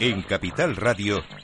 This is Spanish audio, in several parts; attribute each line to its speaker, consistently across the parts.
Speaker 1: En Capital Radio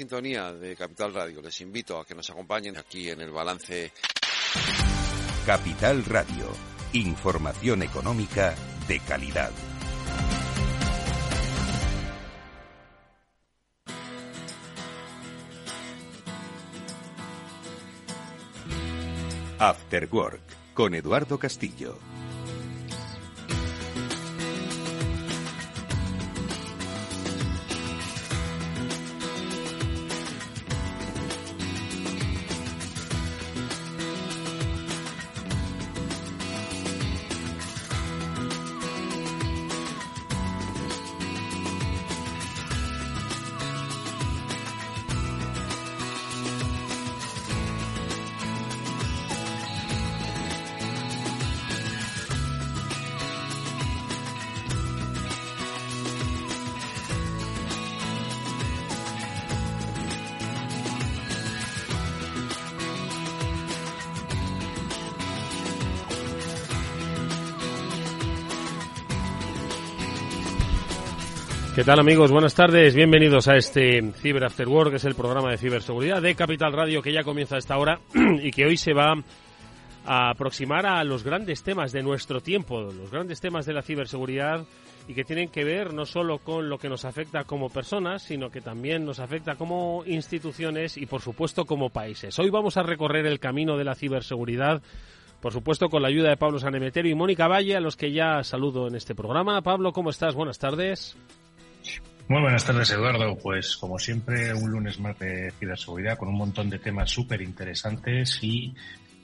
Speaker 2: sintonía de Capital Radio. Les invito a que nos acompañen aquí en el balance.
Speaker 1: Capital Radio. Información económica de calidad. After Work con Eduardo Castillo.
Speaker 3: ¿Qué tal amigos? Buenas tardes, bienvenidos a este Cyber After Work, que es el programa de ciberseguridad de Capital Radio que ya comienza a esta hora y que hoy se va a aproximar a los grandes temas de nuestro tiempo, los grandes temas de la ciberseguridad y que tienen que ver no solo con lo que nos afecta como personas, sino que también nos afecta como instituciones y por supuesto como países. Hoy vamos a recorrer el camino de la ciberseguridad por supuesto con la ayuda de Pablo Sanemeterio y Mónica Valle, a los que ya saludo en este programa. Pablo, ¿cómo estás? Buenas tardes.
Speaker 4: Muy buenas tardes, Eduardo. Pues como siempre, un lunes más de ciberseguridad con un montón de temas súper interesantes y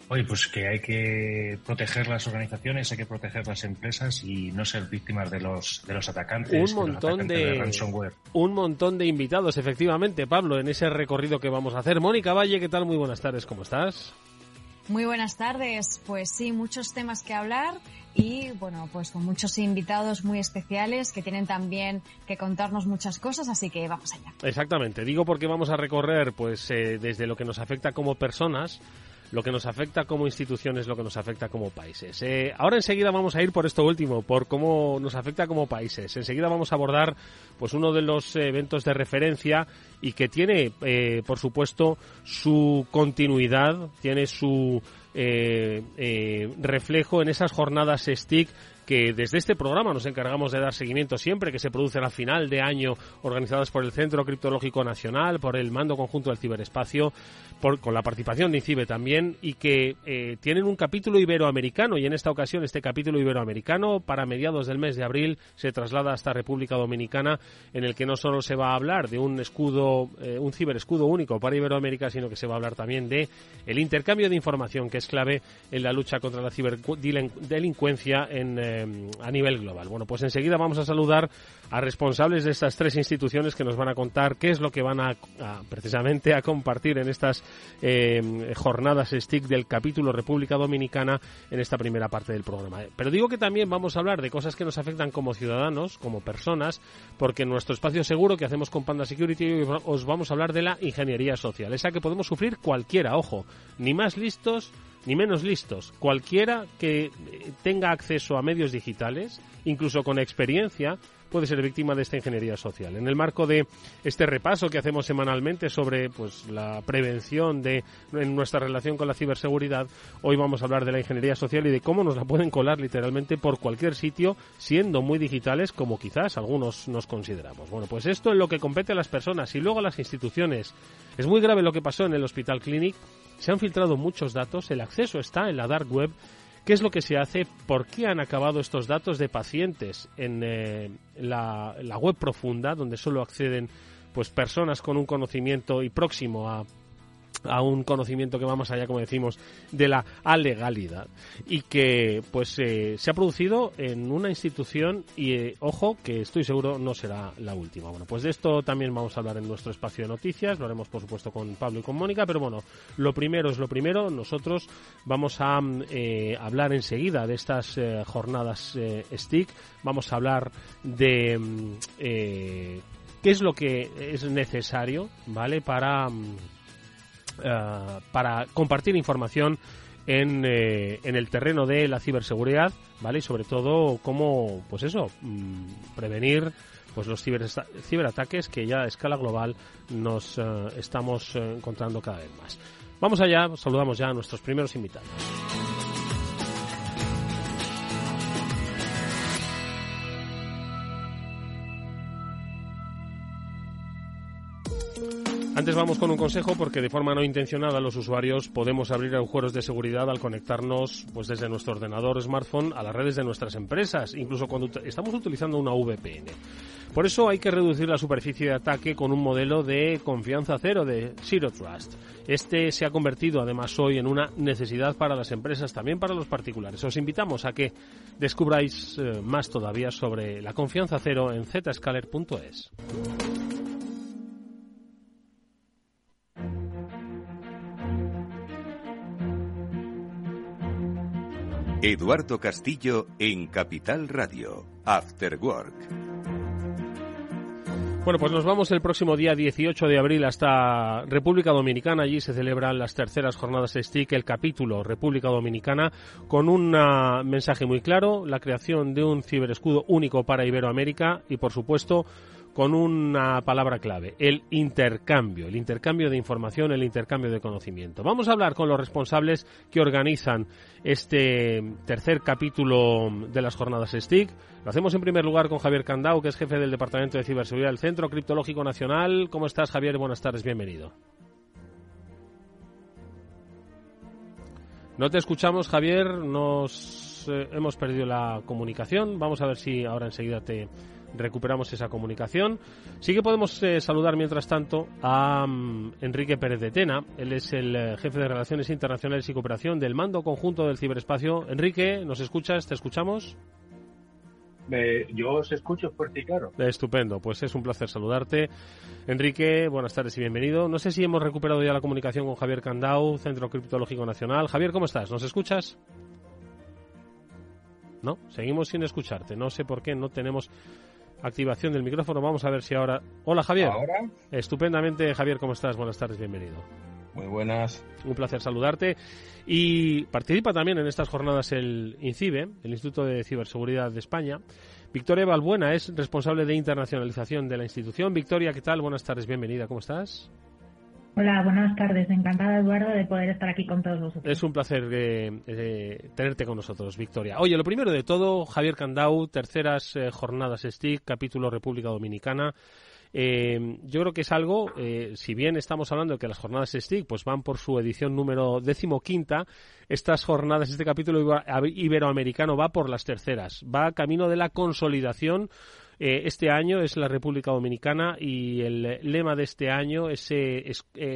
Speaker 4: Oye, pues que hay que proteger las organizaciones, hay que proteger las empresas y no ser víctimas de los de los atacantes,
Speaker 3: un montón
Speaker 4: de,
Speaker 3: de,
Speaker 4: de, ransomware.
Speaker 3: Un montón de invitados, efectivamente, Pablo, en ese recorrido que vamos a hacer. Mónica Valle, ¿qué tal? Muy buenas tardes, ¿cómo estás?
Speaker 5: Muy buenas tardes. Pues sí, muchos temas que hablar y bueno, pues con muchos invitados muy especiales que tienen también que contarnos muchas cosas, así que vamos allá.
Speaker 3: Exactamente. Digo porque vamos a recorrer pues eh, desde lo que nos afecta como personas lo que nos afecta como instituciones, lo que nos afecta como países. Eh, ahora enseguida vamos a ir por esto último, por cómo nos afecta como países. Enseguida vamos a abordar pues uno de los eventos de referencia y que tiene, eh, por supuesto, su continuidad, tiene su eh, eh, reflejo en esas jornadas STIC que desde este programa nos encargamos de dar seguimiento siempre, que se producen a final de año, organizadas por el Centro Criptológico Nacional, por el Mando Conjunto del Ciberespacio, por, con la participación de INCIBE también, y que eh, tienen un capítulo iberoamericano, y en esta ocasión este capítulo iberoamericano, para mediados del mes de abril, se traslada hasta República Dominicana, en el que no solo se va a hablar de un escudo, eh, un ciberescudo único para Iberoamérica, sino que se va a hablar también de el intercambio de información, que es clave en la lucha contra la ciberdelincuencia en eh, a nivel global. Bueno, pues enseguida vamos a saludar a responsables de estas tres instituciones que nos van a contar qué es lo que van a, precisamente a compartir en estas eh, jornadas STIC del capítulo República Dominicana en esta primera parte del programa. Pero digo que también vamos a hablar de cosas que nos afectan como ciudadanos, como personas, porque en nuestro espacio seguro que hacemos con Panda Security os vamos a hablar de la ingeniería social, esa que podemos sufrir cualquiera, ojo, ni más listos ni menos listos. Cualquiera que tenga acceso a medios digitales, incluso con experiencia, puede ser víctima de esta ingeniería social. En el marco de este repaso que hacemos semanalmente sobre pues la prevención de en nuestra relación con la ciberseguridad, hoy vamos a hablar de la ingeniería social y de cómo nos la pueden colar literalmente por cualquier sitio, siendo muy digitales como quizás algunos nos consideramos. Bueno, pues esto es lo que compete a las personas y luego a las instituciones. Es muy grave lo que pasó en el Hospital Clinic. Se han filtrado muchos datos, el acceso está en la dark web ¿Qué es lo que se hace? ¿Por qué han acabado estos datos de pacientes en eh, la, la, web profunda, donde solo acceden pues personas con un conocimiento y próximo a, a un conocimiento que va más allá, como decimos, de la alegalidad y que pues eh, se ha producido en una institución y eh, ojo que estoy seguro no será la última. Bueno, pues de esto también vamos a hablar en nuestro espacio de noticias, lo haremos por supuesto con Pablo y con Mónica, pero bueno, lo primero es lo primero, nosotros vamos a eh, hablar enseguida de estas jornadas STIC, vamos a hablar de mm, qué es lo que es necesario, ¿vale? Para eh, para compartir información en, eh, en, el terreno de la ciberseguridad, ¿vale? Y sobre todo cómo, pues eso, mm, prevenir pues los ciberataques que ya a escala global nos eh, estamos encontrando cada vez más. Vamos allá, saludamos ya a nuestros primeros invitados. Antes vamos con un consejo porque de forma no intencionada los usuarios podemos abrir agujeros de seguridad al conectarnos pues desde nuestro ordenador smartphone a las redes de nuestras empresas, incluso cuando estamos utilizando una VPN. Por eso hay que reducir la superficie de ataque con un modelo de confianza cero de Zero Trust. Este se ha convertido además hoy en una necesidad para las empresas, también para los particulares. Os invitamos a que descubráis eh, más todavía sobre la confianza cero en zscaler.es.
Speaker 1: Eduardo Castillo en Capital Radio, After Work.
Speaker 3: Bueno, pues nos vamos el próximo día 18 de abril hasta República Dominicana. Allí se celebran las terceras jornadas STIC, el capítulo República Dominicana, con un mensaje muy claro, la creación de un ciberescudo único para Iberoamérica y, por supuesto, con una palabra clave, el intercambio, el intercambio de información, el intercambio de conocimiento. Vamos a hablar con los responsables que organizan este tercer capítulo de las jornadas STIC. Lo hacemos en primer lugar con Javier Candau, que es jefe del Departamento de Ciberseguridad del Centro Criptológico Nacional. ¿Cómo estás, Javier? Buenas tardes, bienvenido. No te escuchamos, Javier. Nos eh, hemos perdido la comunicación. Vamos a ver si ahora enseguida te recuperamos esa comunicación. Sí que podemos eh, saludar mientras tanto a mm, Enrique Pérez de Tena. Él es el eh, jefe de Relaciones Internacionales y Cooperación del Mando Conjunto del Ciberespacio. Enrique, ¿nos escuchas? ¿Te escuchamos?
Speaker 6: yo os escucho fuerte y claro.
Speaker 3: Estupendo, pues es un placer saludarte. Enrique, buenas tardes y bienvenido. No sé si hemos recuperado ya la comunicación con Javier Candau, Centro Criptológico Nacional. Javier, ¿cómo estás? ¿Nos escuchas? No, seguimos sin escucharte. No sé por qué no tenemos activación del micrófono. Vamos a ver si ahora. Hola Javier.
Speaker 6: ¿Ahora?
Speaker 3: Estupendamente, Javier, ¿cómo estás? Buenas tardes, bienvenido.
Speaker 6: Muy buenas.
Speaker 3: Un placer saludarte. Y participa también en estas jornadas el INCIBE, el Instituto de Ciberseguridad de España. Victoria Balbuena es responsable de internacionalización de la institución. Victoria, ¿qué tal? Buenas tardes, bienvenida. ¿Cómo estás?
Speaker 7: Hola, buenas tardes. Encantada, Eduardo, de poder estar aquí con todos vosotros.
Speaker 3: Es un placer eh, eh, tenerte con nosotros, Victoria. Oye, lo primero de todo, Javier Candau, terceras eh, jornadas STIC, capítulo República Dominicana. yo creo que es algo, si bien estamos hablando de que las jornadas STIC pues van por su edición número decimoquinta, estas jornadas, este capítulo iberoamericano va por las terceras, va camino de la consolidación eh, este año es la República Dominicana y el lema de este año es eh,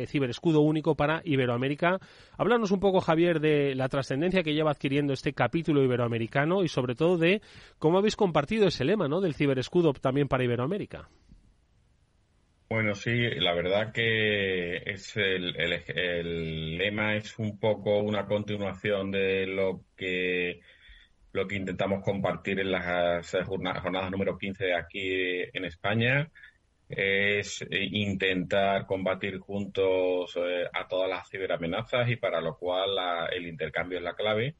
Speaker 3: ciberescudo único para Iberoamérica. Háblanos un poco, Javier, de la trascendencia que lleva adquiriendo este capítulo iberoamericano y sobre todo de cómo habéis compartido ese lema ¿no? del ciberescudo también para Iberoamérica.
Speaker 6: Bueno, sí, la verdad que es el, el lema es un poco una continuación de lo que lo que intentamos compartir en las jornadas número 15 de aquí en España es intentar combatir juntos eh, a todas las ciberamenazas y para lo cual el intercambio es la clave.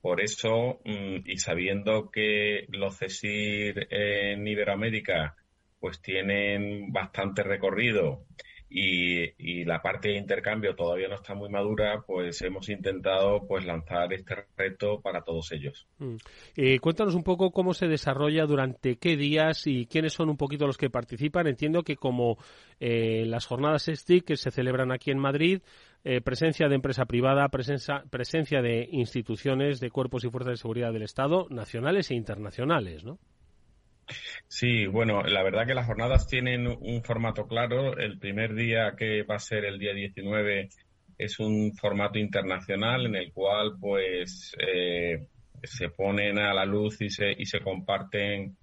Speaker 6: Por eso, mm, y sabiendo que los CESIR en Iberoamérica pues tienen bastante recorrido y, la parte de intercambio todavía no está muy madura, pues hemos intentado pues lanzar este reto para todos ellos.
Speaker 3: Mm. Eh, cuéntanos un poco cómo se desarrolla, durante qué días y quiénes son un poquito los que participan. Entiendo que como eh, las jornadas STIC que se celebran aquí en Madrid, eh, presencia de empresa privada, presencia, presencia de instituciones, de cuerpos y fuerzas de seguridad del Estado, nacionales e internacionales, ¿no?
Speaker 6: Sí, bueno, la verdad que las jornadas tienen un formato claro. El primer día, que va a ser el día 19, es un formato internacional en el cual pues eh, se ponen a la luz y se, y se comparten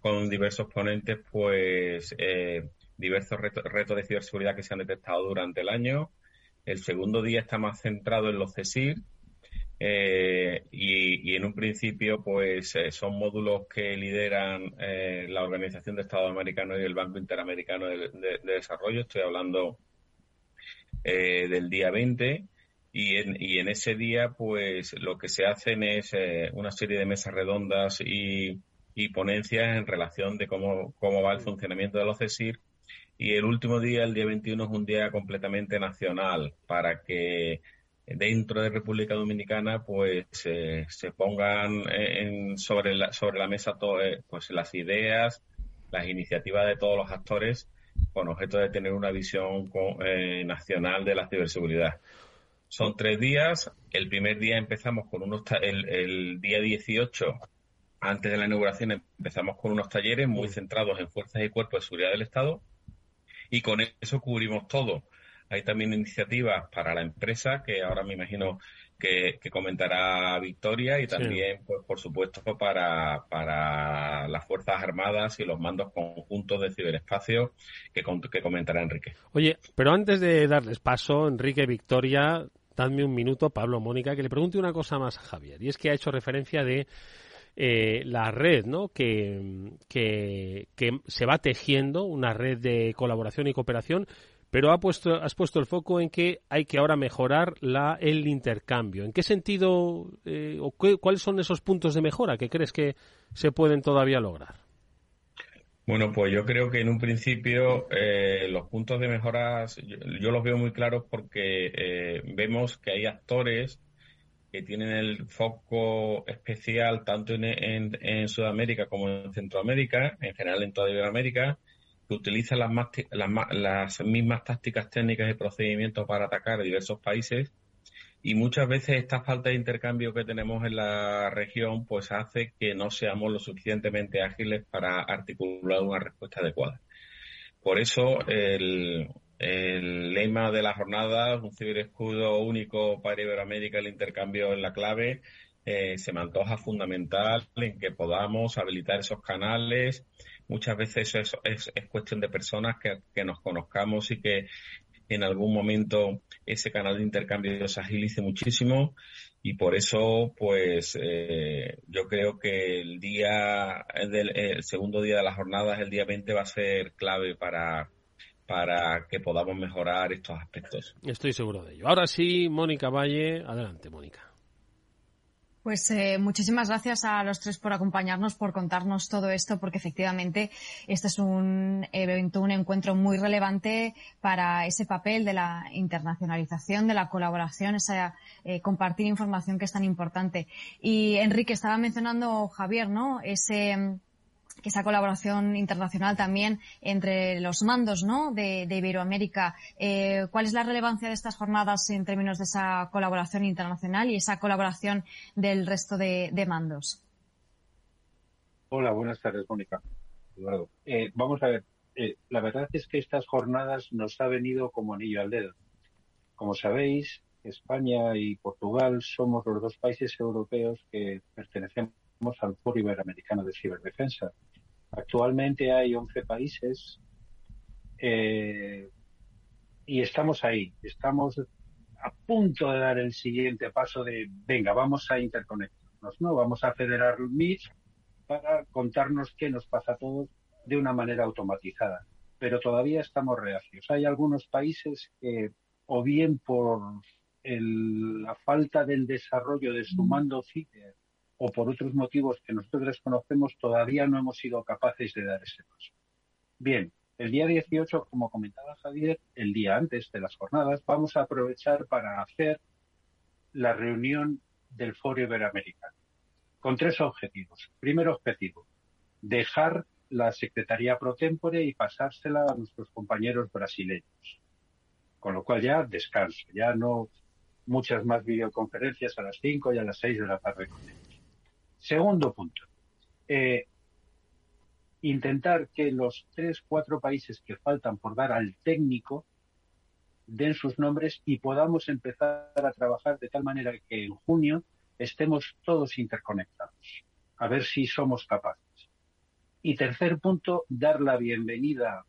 Speaker 6: con diversos ponentes pues eh, diversos retos, de ciberseguridad que se han detectado durante el año. El segundo día está más centrado en los CESIR, eh, y, en un principio, pues son módulos que lideran la Organización de Estados Americanos y el Banco Interamericano de, de Desarrollo. Estoy hablando eh, del día 20 y en, y en ese día pues lo que se hacen es eh, una serie de mesas redondas y, y, ponencias en relación de cómo, cómo va el funcionamiento de los CESIR y el último día, el día 21, es un día completamente nacional para que dentro de República Dominicana pues eh, se pongan en, sobre, la, sobre la mesa pues las ideas, las iniciativas de todos los actores con objeto de tener una visión eh, nacional de la ciberseguridad. Son tres días. El primer día empezamos con unos, el, el día 18, antes de la inauguración, empezamos con unos talleres muy centrados en fuerzas y cuerpos de seguridad del Estado y con eso cubrimos todo. Hay también iniciativas para la empresa que ahora me imagino que, comentará Victoria y también, pues, por supuesto, para, para las Fuerzas Armadas y los mandos conjuntos de ciberespacio que, que comentará Enrique.
Speaker 3: Oye, pero antes de darles paso, Enrique, Victoria, dadme un minuto, Pablo, Mónica, que le pregunte una cosa más a Javier. Y es que ha hecho referencia de eh, la red, ¿no? Que, que, que, se va tejiendo, una red de colaboración y cooperación pero ha puesto, has puesto el foco en que hay que ahora mejorar la, el intercambio. ¿En qué sentido eh, o cuáles son esos puntos de mejora que crees que se pueden todavía lograr?
Speaker 6: Bueno, pues yo creo que en un principio eh, los puntos de mejora yo, los veo muy claros porque eh, vemos que hay actores que tienen el foco especial tanto en, en Sudamérica como en Centroamérica, en general en toda Iberoamérica, utiliza las, las, mismas tácticas técnicas y procedimientos para atacar a diversos países y muchas veces esta falta de intercambio que tenemos en la región pues hace que no seamos lo suficientemente ágiles para articular una respuesta adecuada. Por eso el, lema de la jornada, un ciberescudo único para Iberoamérica, el intercambio en la clave, eh, se me antoja fundamental en que podamos habilitar esos canales muchas veces eso es, cuestión de personas que, nos conozcamos y que en algún momento ese canal de intercambio se agilice muchísimo y por eso pues eh, yo creo que el día el segundo día de las jornadas el día 20 va a ser clave para para que podamos mejorar estos aspectos.
Speaker 3: Estoy seguro de ello. Ahora sí, Mónica Valle, adelante, Mónica.
Speaker 5: Pues eh, muchísimas gracias a los tres por acompañarnos, por contarnos todo esto, porque efectivamente este es un evento, un encuentro muy relevante para ese papel de la internacionalización, de la colaboración, esa eh, compartir información que es tan importante. Y Enrique estaba mencionando Javier, ¿no? Ese que esa colaboración internacional también entre los mandos ¿no? de, Iberoamérica. Eh, ¿Cuál es la relevancia de estas jornadas en términos de esa colaboración internacional y esa colaboración del resto de, mandos?
Speaker 8: Hola, buenas tardes, Mónica. Eduardo. Eh, vamos a ver, eh, la verdad es que estas jornadas nos ha venido como anillo al dedo. Como sabéis, España y Portugal somos los dos países europeos que pertenecemos al Foro Iberoamericano de Ciberdefensa. Actualmente hay 11 países eh, y estamos ahí, estamos a punto de dar el siguiente paso de, venga, vamos a interconectarnos, ¿no? Vamos a federar MIT para contarnos qué nos pasa a todos de una manera automatizada. Pero todavía estamos reacios. Hay algunos países que, o bien por la falta del desarrollo de su mando CITER o por otros motivos que nosotros desconocemos, todavía no hemos sido capaces de dar ese paso. Bien, el día 18, como comentaba Javier, el día antes de las jornadas, vamos a aprovechar para hacer la reunión del Foro Iberoamericano, con tres objetivos. Primer objetivo, dejar la Secretaría Pro Tempore y pasársela a nuestros compañeros brasileños. Con lo cual ya descanso, ya no muchas más videoconferencias a las 5 y a las 6 de la tarde con ellos. Segundo punto. Eh, intentar que los tres, cuatro países que faltan por dar al técnico den sus nombres y podamos empezar a trabajar de tal manera que en junio estemos todos interconectados. A ver si somos capaces. Y tercer punto, dar la bienvenida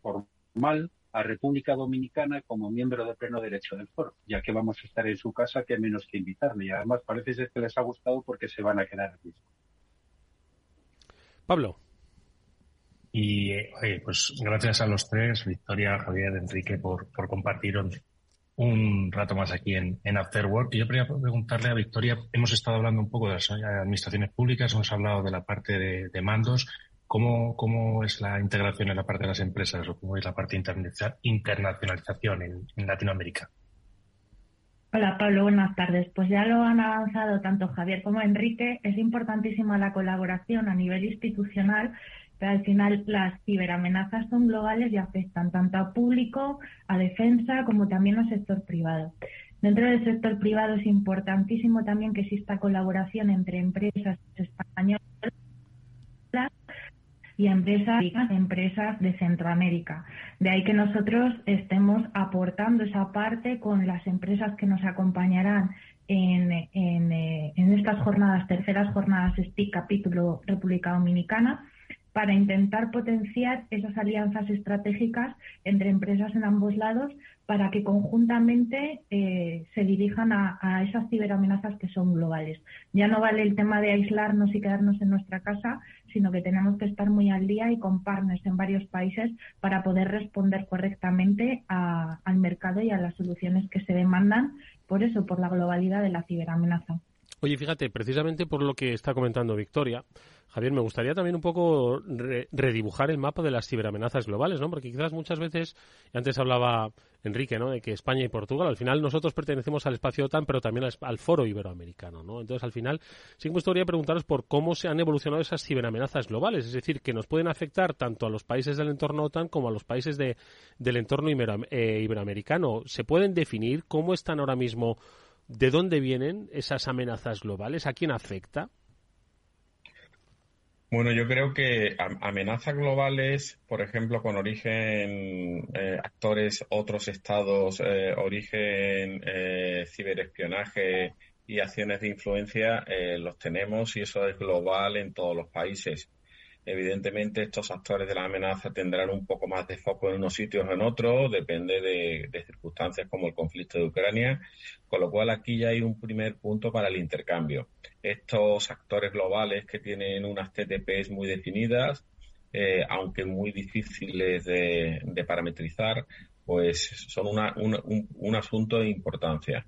Speaker 8: formal a República Dominicana como miembro de pleno derecho del foro, ya que vamos a estar en su casa, que menos que invitarle. Y además parece ser que les ha gustado porque se van a quedar aquí.
Speaker 3: Pablo.
Speaker 4: Y pues gracias a los tres, Victoria, Javier, Enrique, por, por compartir un rato más aquí en, en After Work. Y yo quería preguntarle a Victoria, hemos estado hablando un poco de las administraciones públicas, hemos hablado de la parte de, mandos. ¿Cómo, ¿Cómo, es la integración en la parte de las empresas o cómo es la parte de internacionalización en, en Latinoamérica?
Speaker 7: Hola Pablo, buenas tardes. Pues ya lo han avanzado tanto Javier como Enrique. Es importantísima la colaboración a nivel institucional al final las ciberamenazas son globales y afectan tanto a público, a defensa, como también al sector privado. Dentro del sector privado es importantísimo también que exista colaboración entre empresas españolas y empresas, empresas de Centroamérica. De ahí que nosotros estemos aportando esa parte con las empresas que nos acompañarán en, en, eh, en estas jornadas, terceras jornadas STIC capítulo República Dominicana, para intentar potenciar esas alianzas estratégicas entre empresas en ambos lados para que conjuntamente eh, se dirijan a, esas ciberamenazas que son globales. Ya no vale el tema de aislarnos y quedarnos en nuestra casa, sino que tenemos que estar muy al día y con partners en varios países para poder responder correctamente al mercado y a las soluciones que se demandan, por eso, por la globalidad de la ciberamenaza.
Speaker 3: Oye, fíjate, precisamente por lo que está comentando Victoria, Javier, me gustaría también un poco redibujar el mapa de las ciberamenazas globales, ¿no? Porque quizás muchas veces, antes hablaba Enrique, ¿no? De que España y Portugal, al final nosotros pertenecemos al espacio OTAN, pero también al, foro iberoamericano, ¿no? Entonces, al final, sí me gustaría preguntaros por cómo se han evolucionado esas ciberamenazas globales, es decir, que nos pueden afectar tanto a los países del entorno OTAN como a los países del entorno eh, iberoamericano. ¿Se pueden definir cómo están ahora mismo ¿De dónde vienen esas amenazas globales? ¿A quién afecta?
Speaker 6: Bueno, yo creo que amenazas globales, por ejemplo, con origen eh, actores, otros estados, eh, origen eh, ciberespionaje y acciones de influencia, los tenemos y eso es global en todos los países. Evidentemente, estos actores de la amenaza tendrán un poco más de foco en unos sitios o en otros, depende de, circunstancias como el conflicto de Ucrania, con lo cual aquí ya hay un primer punto para el intercambio. Estos actores globales que tienen unas TTPs muy definidas, eh, aunque muy difíciles de, parametrizar, pues son un, un asunto de importancia.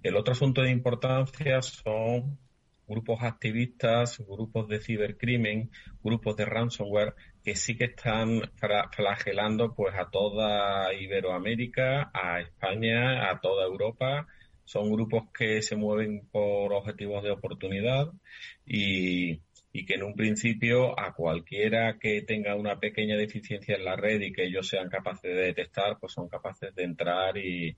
Speaker 6: El otro asunto de importancia son grupos activistas, grupos de cibercrimen, grupos de ransomware que sí que están flagelando pues a toda Iberoamérica, a España, a toda Europa. Son grupos que se mueven por objetivos de oportunidad y, y que en un principio a cualquiera que tenga una pequeña deficiencia en la red y que ellos sean capaces de detectar, pues son capaces de entrar y,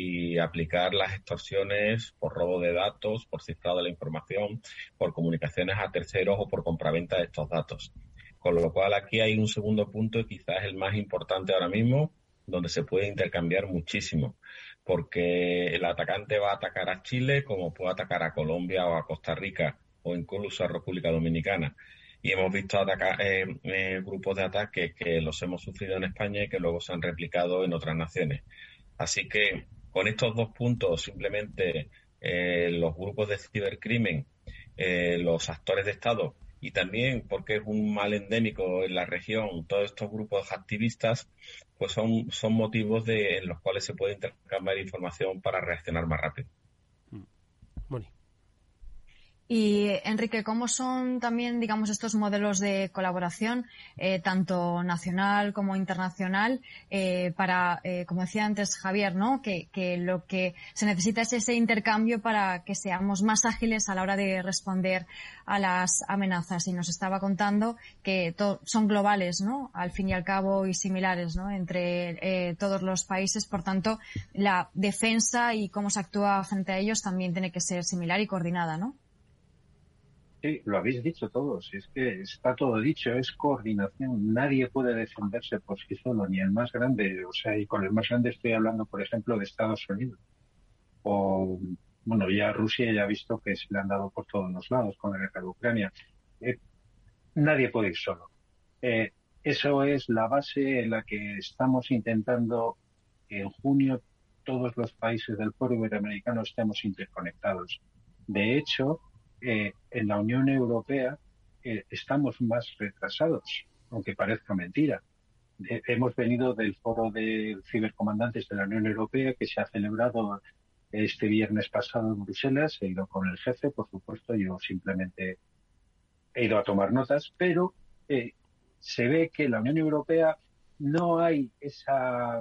Speaker 6: y aplicar las extorsiones por robo de datos, por cifrado de la información, por comunicaciones a terceros o por compraventa de estos datos. Con lo cual aquí hay un segundo punto, quizás el más importante ahora mismo, donde se puede intercambiar muchísimo, porque el atacante va a atacar a Chile como puede atacar a Colombia o a Costa Rica o incluso a República Dominicana. Y hemos visto atacar, eh, eh, grupos de ataques que los hemos sufrido en España y que luego se han replicado en otras naciones. Así que con estos dos puntos, simplemente eh, los grupos de cibercrimen, eh, los actores de Estado y también porque es un mal endémico en la región, todos estos grupos activistas, pues son, son motivos de, en los cuales se puede intercambiar información para reaccionar más rápido.
Speaker 5: Y Enrique, ¿cómo son también, digamos, estos modelos de colaboración, eh, tanto nacional como internacional, eh, para, eh, como decía antes Javier, ¿no? Que, lo que se necesita es ese intercambio para que seamos más ágiles a la hora de responder a las amenazas. Y nos estaba contando que son globales, ¿no? Al fin y al cabo y similares, ¿no? Entre todos los países. Por tanto, la defensa y cómo se actúa frente a ellos también tiene que ser similar y coordinada, ¿no?
Speaker 8: Sí, lo habéis dicho todos. Es que está todo dicho. Es coordinación. Nadie puede defenderse por sí solo, ni el más grande. O sea, y con el más grande estoy hablando, por ejemplo, de Estados Unidos. O, bueno, ya Rusia ya ha visto que se le han dado por todos los lados con la guerra de Ucrania. Eh, nadie puede ir solo. Eh, eso es la base en la que estamos intentando que en junio todos los países del foro iberoamericano estemos interconectados. De hecho, eh, en la Unión Europea eh, estamos más retrasados, aunque parezca mentira. Eh, hemos venido del foro de cibercomandantes de la Unión Europea que se ha celebrado este viernes pasado en Bruselas. He ido con el jefe, por supuesto, yo simplemente he ido a tomar notas, pero se ve que en la Unión Europea no hay esa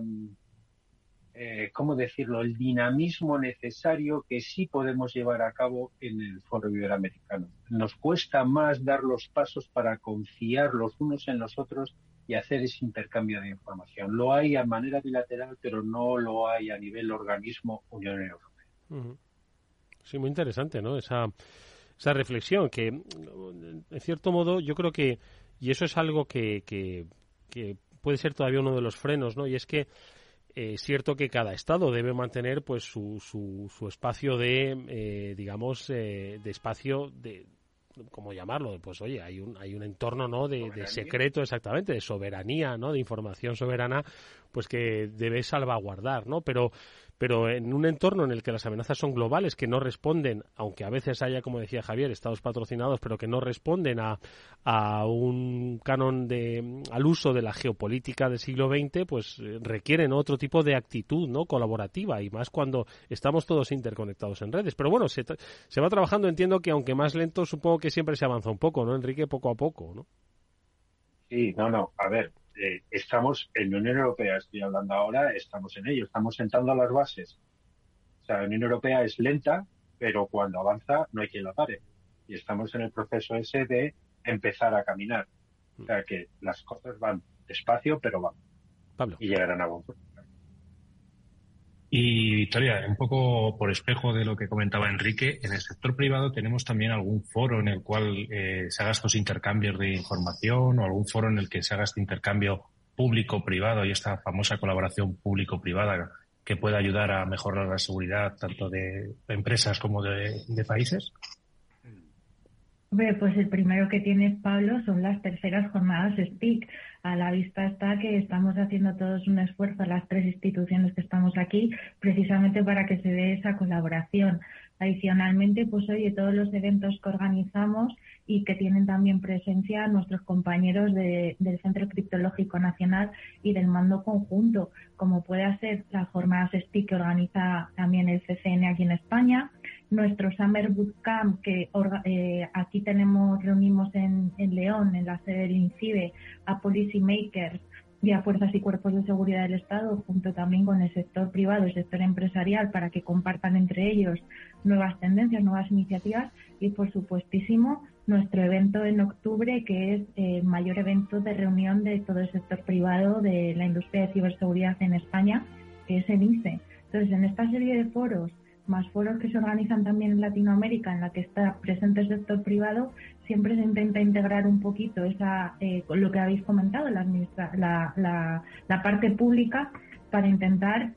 Speaker 8: eh, ¿cómo decirlo?, el dinamismo necesario que sí podemos llevar a cabo en el foro iberoamericano. Nos cuesta más dar los pasos para confiar los unos en los otros y hacer ese intercambio de información. Lo hay a manera bilateral, pero no lo hay a nivel organismo Unión Europea.
Speaker 3: Sí, muy interesante, ¿no? Esa, esa reflexión que, en cierto modo, yo creo que, y eso es algo que, que, que puede ser todavía uno de los frenos, ¿no? Y es que es cierto que cada estado debe mantener pues su, su, espacio de eh, digamos eh, de espacio de cómo llamarlo pues oye hay un hay un entorno no de, de, secreto exactamente de soberanía no de información soberana pues que debe salvaguardar no pero pero en un entorno en el que las amenazas son globales, que no responden, aunque a veces haya, como decía Javier, estados patrocinados, pero que no responden a, un canon de, al uso de la geopolítica del siglo XX, pues eh, requieren otro tipo de actitud no colaborativa y más cuando estamos todos interconectados en redes. Pero bueno, se, se va trabajando, entiendo que aunque más lento, supongo que siempre se avanza un poco, ¿no, Enrique? Poco a poco, ¿no?
Speaker 8: Sí, no, no. A ver, eh, estamos en la Unión Europea, estoy hablando ahora, estamos en ello, estamos sentando las bases. O sea, la Unión Europea es lenta, pero cuando avanza no hay quien la pare. Y estamos en el proceso ese de empezar a caminar. O sea, que las cosas van despacio, pero van.
Speaker 3: Pablo.
Speaker 8: Y llegarán a buen puerto.
Speaker 4: Y Victoria, un poco por espejo de lo que comentaba Enrique, en el sector privado tenemos también algún foro en el cual eh, se haga estos intercambios de información o algún foro en el que se haga este intercambio público-privado y esta famosa colaboración público-privada que pueda ayudar a mejorar la seguridad tanto de empresas como de, de países?
Speaker 7: pues el primero que tienes, Pablo, son las terceras jornadas SPIC. A la vista está que estamos haciendo todos un esfuerzo, las tres instituciones que estamos aquí, precisamente para que se dé esa colaboración. Adicionalmente, pues oye, todos los eventos que organizamos y que tienen también presencia nuestros compañeros del Centro Criptológico Nacional y del Mando Conjunto, como puede ser las jornadas SPIC que organiza también el CCN aquí en España, nuestro Summer Bootcamp, que eh, aquí tenemos, reunimos en, León, en la sede del INCIBE, a policy makers y a fuerzas y cuerpos de seguridad del Estado, junto también con el sector privado, el sector empresarial, para que compartan entre ellos nuevas tendencias, nuevas iniciativas y, por supuestísimo, nuestro evento en octubre, que es el mayor evento de reunión de todo el sector privado de la industria de ciberseguridad en España, que es el INCE. Entonces, en esta serie de foros más foros que se organizan también en Latinoamérica, en la que está presente el sector privado, siempre se intenta integrar un poquito esa, eh, lo que habéis comentado, la, la, parte pública, para intentar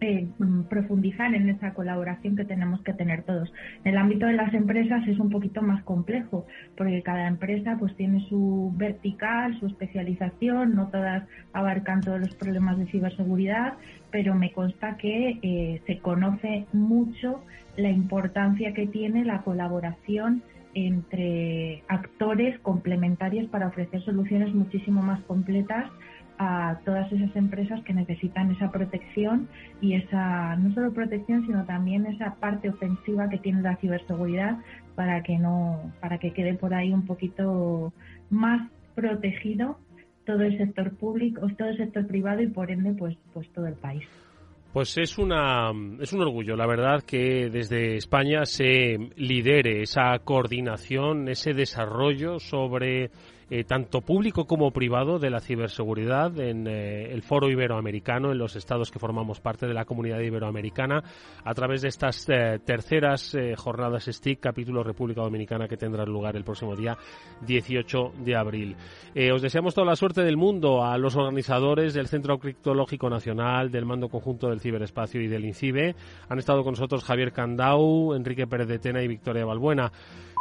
Speaker 7: eh, profundizar en esa colaboración que tenemos que tener todos. En el ámbito de las empresas es un poquito más complejo, porque cada empresa pues tiene su vertical, su especialización, no todas abarcan todos los problemas de ciberseguridad, pero me consta que eh, se conoce mucho la importancia que tiene la colaboración entre actores complementarios para ofrecer soluciones muchísimo más completas a todas esas empresas que necesitan esa protección y esa no solo protección sino también esa parte ofensiva que tiene la ciberseguridad para que no para que quede por ahí un poquito más protegido todo el sector público todo el sector privado y por ende pues pues todo el país.
Speaker 3: Pues es una es un orgullo, la verdad, que desde España se lidere esa coordinación, ese desarrollo sobre eh, tanto público como privado, de la ciberseguridad en eh, el Foro Iberoamericano, en los estados que formamos parte de la comunidad iberoamericana, a través de estas eh, terceras jornadas STIC, capítulo República Dominicana, que tendrán lugar el próximo día 18 de abril. os deseamos toda la suerte del mundo a los organizadores del Centro Criptológico Nacional, del Mando Conjunto del Ciberespacio y del INCIBE. Han estado con nosotros Javier Candau, Enrique Pérez de Tena y Victoria Balbuena.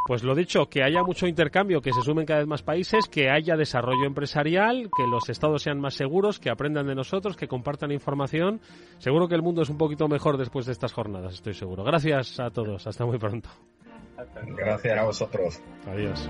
Speaker 3: Pues lo dicho, que haya mucho intercambio, que se sumen cada vez más países, que haya desarrollo empresarial, que los estados sean más seguros, que aprendan de nosotros, que compartan información. Seguro que el mundo es un poquito mejor después de estas jornadas, estoy seguro. Gracias a todos, hasta muy pronto.
Speaker 6: Gracias a vosotros.
Speaker 3: Adiós.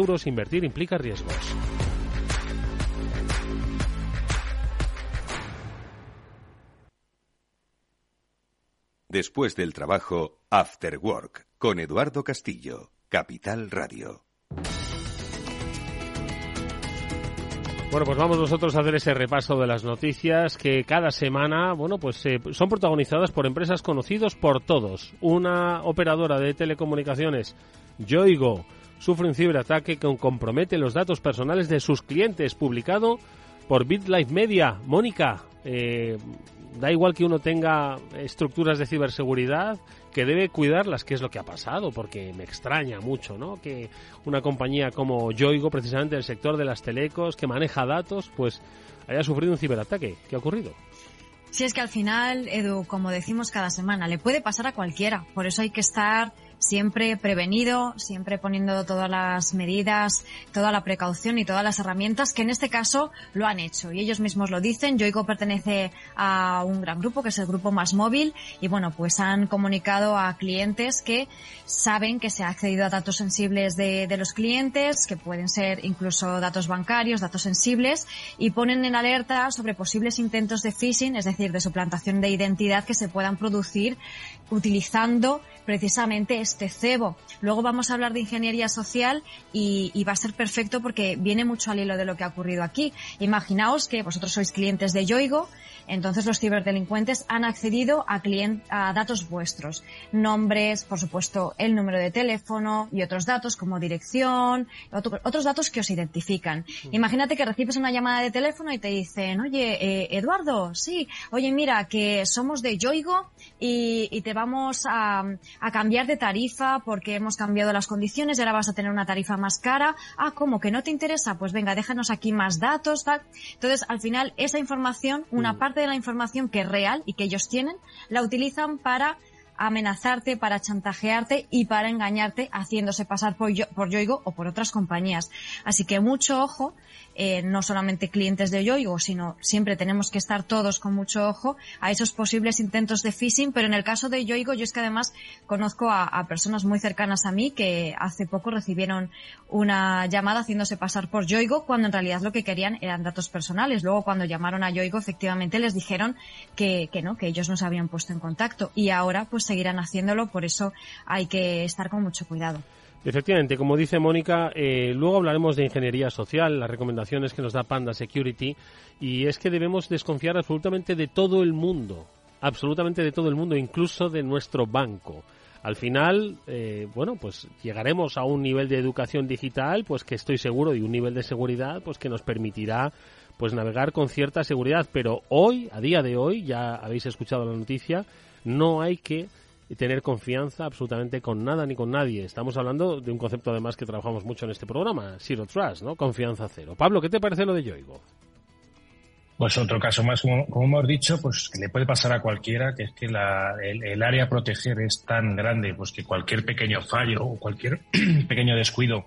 Speaker 3: Invertir implica riesgos.
Speaker 1: Después del trabajo, After Work, con Eduardo Castillo, Capital Radio.
Speaker 3: Bueno, pues vamos nosotros a hacer ese repaso de las noticias que cada semana, bueno, pues eh, son protagonizadas por empresas conocidas por todos. Una operadora de telecomunicaciones, Yoigo, sufre un ciberataque que compromete los datos personales de sus clientes, publicado por BitLife Media. Mónica, eh, da igual que uno tenga estructuras de ciberseguridad, que debe cuidarlas, que es lo que ha pasado, porque me extraña mucho, ¿no? Que una compañía como Yoigo, precisamente del sector de las telecos, que maneja datos, pues haya sufrido un ciberataque. ¿Qué ha ocurrido?
Speaker 5: Si es que al final, Edu, como decimos cada semana, le puede pasar a cualquiera. Por eso hay que estar siempre prevenido, siempre poniendo todas las medidas, toda la precaución y todas las herramientas que en este caso lo han hecho. Y ellos mismos lo dicen. Yoigo pertenece a un gran grupo que es el grupo Más Móvil y bueno, pues han comunicado a clientes que saben que se ha accedido a datos sensibles de, de los clientes, que pueden ser incluso datos bancarios, datos sensibles y ponen en alerta sobre posibles intentos de phishing, es decir, de suplantación de identidad que se puedan producir utilizando precisamente este cebo. Luego vamos a hablar de ingeniería social y, va a ser perfecto porque viene mucho al hilo de lo que ha ocurrido aquí. Imaginaos que vosotros sois clientes de Yoigo, entonces los ciberdelincuentes han accedido a, a datos vuestros, nombres, por supuesto, el número de teléfono y otros datos como dirección, otros datos que os identifican. Imagínate que recibes una llamada de teléfono y te dicen, oye, eh, Eduardo, sí, oye, mira, que somos de Yoigo y, y te vamos a, a cambiar de tarifa porque hemos cambiado las condiciones y ahora vas a tener una tarifa más cara. Ah, ¿cómo que no te interesa? Pues venga, déjanos aquí más datos, tal. Entonces, al final, esa información, una mm. parte de la información que es real y que ellos tienen, la utilizan para amenazarte, para chantajearte y para engañarte haciéndose pasar por, por Yoigo o por otras compañías. Así que mucho ojo eh, no solamente clientes de Yoigo, sino siempre tenemos que estar todos con mucho ojo a esos posibles intentos de phishing, pero en el caso de Yoigo yo es que además conozco a, personas muy cercanas a mí que hace poco recibieron una llamada haciéndose pasar por Yoigo cuando en realidad lo que querían eran datos personales. Luego cuando llamaron a Yoigo efectivamente les dijeron que, que no, que ellos no se habían puesto en contacto y ahora pues seguirán haciéndolo, por eso hay que estar con mucho cuidado.
Speaker 3: Efectivamente, como dice Mónica, eh, luego hablaremos de ingeniería social, las recomendaciones que nos da Panda Security, y es que debemos desconfiar absolutamente de todo el mundo, absolutamente de todo el mundo, incluso de nuestro banco. Al final, eh, bueno, pues llegaremos a un nivel de educación digital, pues que estoy seguro, y un nivel de seguridad, pues que nos permitirá pues navegar con cierta seguridad. Pero hoy, a día de hoy, ya habéis escuchado la noticia, no hay que tener confianza absolutamente con nada ni con nadie. Estamos hablando de un concepto además que trabajamos mucho en este programa, Zero Trust, ¿no? Confianza cero. Pablo, ¿qué te parece lo de Yoigo?
Speaker 4: Pues otro caso más, como, hemos dicho, pues le puede pasar a cualquiera, que es que el, área a proteger es tan grande, pues que cualquier pequeño fallo o cualquier pequeño descuido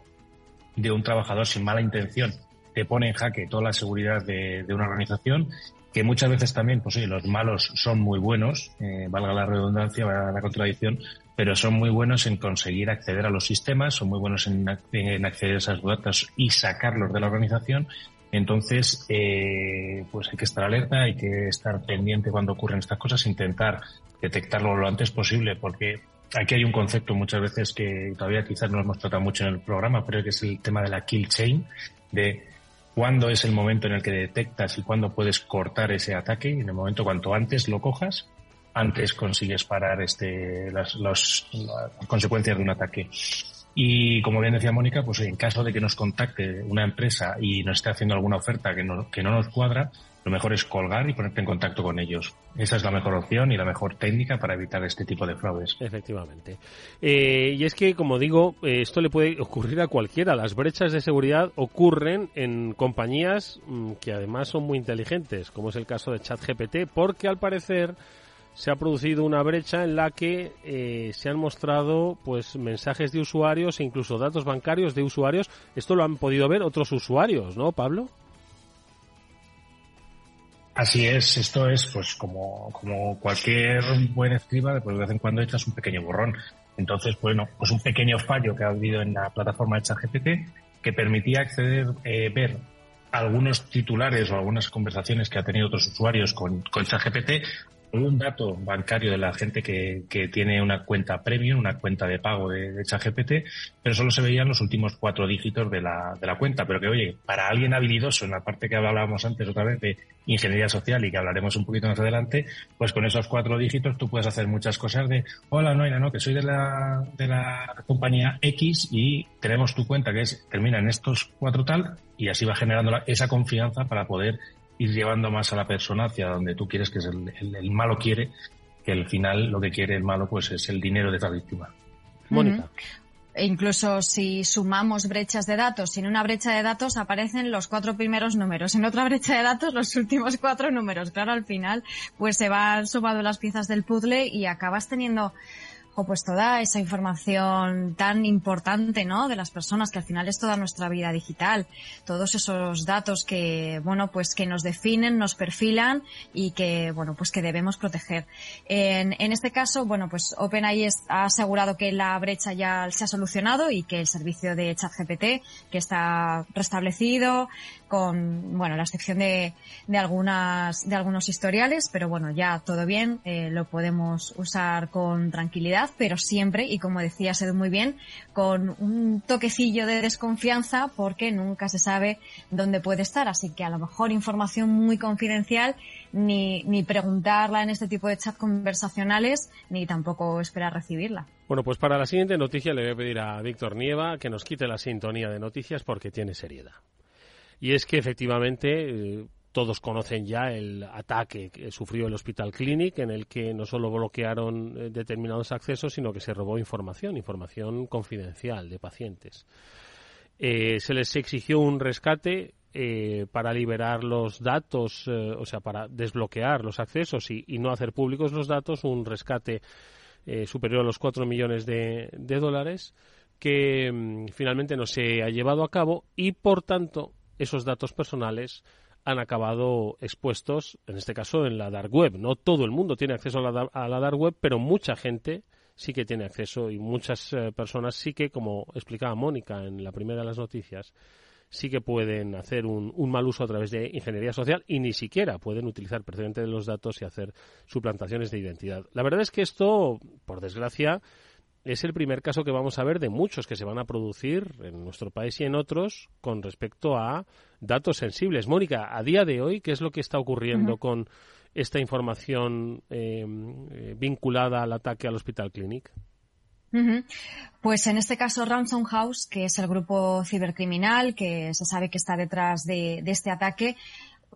Speaker 4: de un trabajador sin mala intención te pone en jaque toda la seguridad de, una organización que muchas veces también, pues sí, los malos son muy buenos, eh, valga la redundancia, valga la contradicción, pero son muy buenos en conseguir acceder a los sistemas, son muy buenos en, acceder a esas datos y sacarlos de la organización. Entonces, eh, pues hay que estar alerta, hay que estar pendiente cuando ocurren estas cosas, intentar detectarlo lo antes posible, porque aquí hay un concepto muchas veces que todavía quizás no hemos tratado mucho en el programa, pero que es el tema de la kill chain, de cuándo es el momento en el que detectas y cuándo puedes cortar ese ataque. Y en el momento cuanto antes lo cojas, antes consigues parar este, las, las consecuencias de un ataque. Y como bien decía Mónica, pues en caso de que nos contacte una empresa y nos esté haciendo alguna oferta que no, que no nos cuadra, lo mejor es colgar y ponerte en contacto con ellos. Esa es la mejor opción y la mejor técnica para evitar este tipo de fraudes.
Speaker 3: Efectivamente. Eh, y es que, como digo, eh, esto le puede ocurrir a cualquiera. Las brechas de seguridad ocurren en compañías mm, que además son muy inteligentes, como es el caso de ChatGPT, porque al parecer se ha producido una brecha en la que eh, se han mostrado pues mensajes de usuarios e incluso datos bancarios de usuarios. Esto lo han podido ver otros usuarios, ¿no, Pablo?
Speaker 4: Así es, esto es pues como, como cualquier buen escriba, pues de vez en cuando echas un pequeño borrón. Entonces, bueno, pues un pequeño fallo que ha habido en la plataforma de ChatGPT que permitía acceder, eh, ver algunos titulares o algunas conversaciones que ha tenido otros usuarios con, con ChatGPT un dato bancario de la gente que, que, tiene una cuenta premium, una cuenta de pago de, de ChatGPT, pero solo se veían los últimos cuatro dígitos de la, de la cuenta. Pero que, oye, para alguien habilidoso, en la parte que hablábamos antes otra vez de ingeniería social y que hablaremos un poquito más adelante, pues con esos cuatro dígitos tú puedes hacer muchas cosas de, hola, Noina, no, que soy de la, de la compañía X y tenemos tu cuenta que es, termina en estos cuatro tal, y así va generando esa confianza para poder ir llevando más a la persona hacia donde tú quieres que es el, malo quiere, que al final lo que quiere el malo pues es el dinero de esa víctima.
Speaker 3: Mónica.
Speaker 5: E incluso si sumamos brechas de datos, en una brecha de datos aparecen los cuatro primeros números, en otra brecha de datos los últimos cuatro números. Claro, al final pues se van sumando las piezas del puzzle y acabas teniendo pues toda esa información tan importante, ¿no? De las personas, que al final es toda nuestra vida digital. Todos esos datos que, bueno, pues que nos definen, nos perfilan y que, bueno, pues que debemos proteger. En, en este caso, bueno, pues OpenAI ha asegurado que la brecha ya se ha solucionado y que el servicio de ChatGPT, que está restablecido, con, bueno, la excepción de, de algunas, de algunos historiales, pero bueno, ya todo bien, eh, lo podemos usar con tranquilidad, pero siempre, y como decía Sedu muy bien, con un toquecillo de desconfianza porque nunca se sabe dónde puede estar, así que a lo mejor información muy confidencial ni, ni preguntarla en este tipo de chat conversacionales, ni tampoco esperar recibirla.
Speaker 3: Bueno, pues para la siguiente noticia le voy a pedir a Víctor Nieva que nos quite la sintonía de noticias porque tiene seriedad. Y es que efectivamente eh, todos conocen ya el ataque que sufrió el Hospital Clinic, en el que no solo bloquearon eh, determinados accesos, sino que se robó información, información confidencial de pacientes. Eh, se les exigió un rescate para liberar los datos, o sea, para desbloquear los accesos y, no hacer públicos los datos, un rescate superior a los 4 millones de, dólares que mm, finalmente no se ha llevado a cabo y, por tanto, esos datos personales han acabado expuestos, en este caso, en la dark web. No todo el mundo tiene acceso a la, dark web, pero mucha gente sí que tiene acceso y muchas eh, personas sí que, como explicaba Mónica en la primera de las noticias, sí que pueden hacer un, un, mal uso a través de ingeniería social y ni siquiera pueden utilizar de los datos y hacer suplantaciones de identidad. La verdad es que esto, por desgracia, es el primer caso que vamos a ver de muchos que se van a producir en nuestro país y en otros con respecto a datos sensibles. Mónica, a día de hoy, ¿qué es lo que está ocurriendo con esta información eh, eh, vinculada al ataque al Hospital Clinic?
Speaker 5: Pues en este caso Ransom House, que es el grupo cibercriminal que se sabe que está detrás de, este ataque,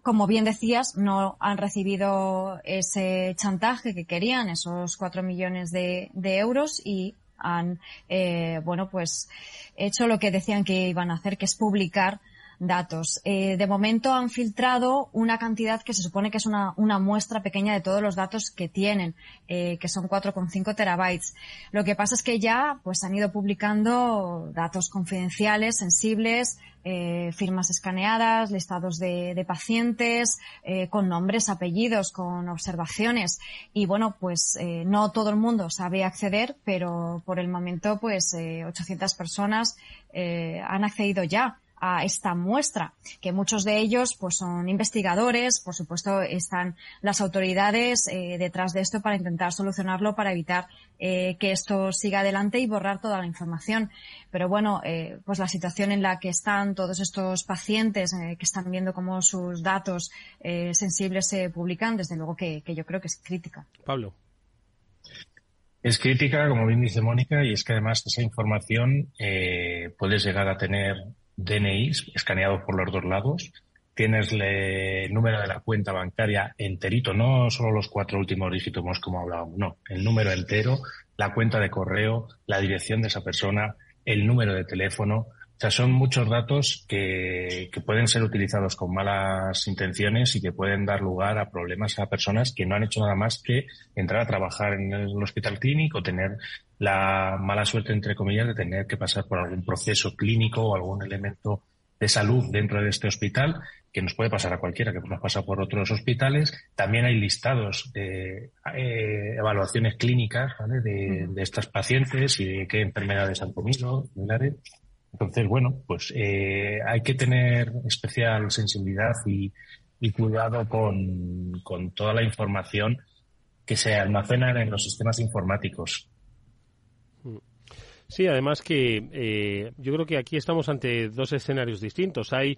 Speaker 5: como bien decías, no han recibido ese chantaje que querían, esos cuatro millones de, euros y han, eh, bueno, pues hecho lo que decían que iban a hacer, que es publicar datos. Eh, de momento han filtrado una cantidad que se supone que es una, muestra pequeña de todos los datos que tienen, eh, que son 4,5 terabytes. Lo que pasa es que ya pues han ido publicando datos confidenciales, sensibles, eh, firmas escaneadas, listados de, de pacientes, con nombres, apellidos, con observaciones. Y bueno, pues no todo el mundo sabe acceder, pero por el momento pues 800 personas han accedido ya a esta muestra, que muchos de ellos pues son investigadores, por supuesto están las autoridades eh, detrás de esto para intentar solucionarlo, para evitar eh, que esto siga adelante y borrar toda la información. Pero bueno, eh, pues la situación en la que están todos estos pacientes que están viendo cómo sus datos sensibles se publican, desde luego que, que yo creo que es crítica.
Speaker 3: Pablo.
Speaker 4: Es crítica, como bien dice Mónica, y es que además esa información puedes llegar a tener DNIs escaneados por los dos lados. Tienes el número de la cuenta bancaria enterito, no solo los cuatro últimos dígitos como hablábamos, no, el número entero, la cuenta de correo, la dirección de esa persona, el número de teléfono. O sea, son muchos datos que, que, pueden ser utilizados con malas intenciones y que pueden dar lugar a problemas a personas que no han hecho nada más que entrar a trabajar en el hospital clínico, tener la mala suerte, entre comillas, de tener que pasar por algún proceso clínico o algún elemento de salud dentro de este hospital, que nos puede pasar a cualquiera que nos pasa por otros hospitales. También hay listados de eh, evaluaciones clínicas de, de, estas pacientes y de qué enfermedades han comido, Entonces, bueno, pues eh, hay que tener especial sensibilidad y, cuidado con, con toda la información que se almacena en los sistemas informáticos
Speaker 3: Sí, además que eh, yo creo que aquí estamos ante dos escenarios distintos. Hay